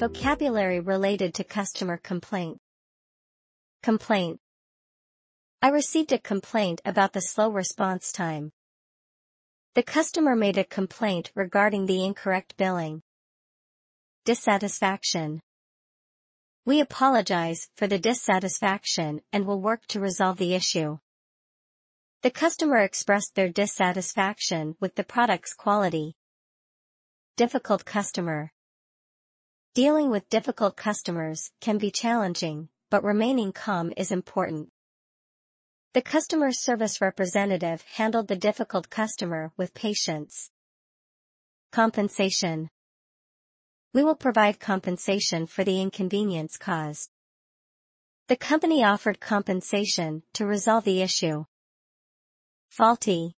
Vocabulary related to customer complaint. Complaint. I received a complaint about the slow response time. The customer made a complaint regarding the incorrect billing. Dissatisfaction. We apologize for the dissatisfaction and will work to resolve the issue. The customer expressed their dissatisfaction with the product's quality. Difficult customer. Dealing with difficult customers can be challenging, but remaining calm is important. The customer service representative handled the difficult customer with patience. Compensation. We will provide compensation for the inconvenience caused. The company offered compensation to resolve the issue. Faulty.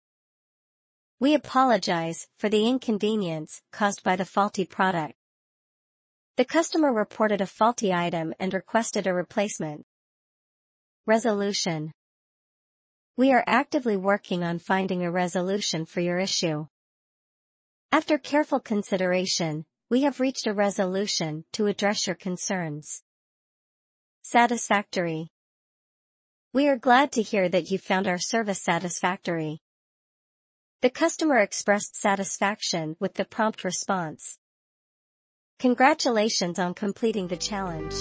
We apologize for the inconvenience caused by the faulty product. The customer reported a faulty item and requested a replacement. Resolution. We are actively working on finding a resolution for your issue. After careful consideration, we have reached a resolution to address your concerns. Satisfactory. We are glad to hear that you found our service satisfactory. The customer expressed satisfaction with the prompt response. Congratulations on completing the challenge.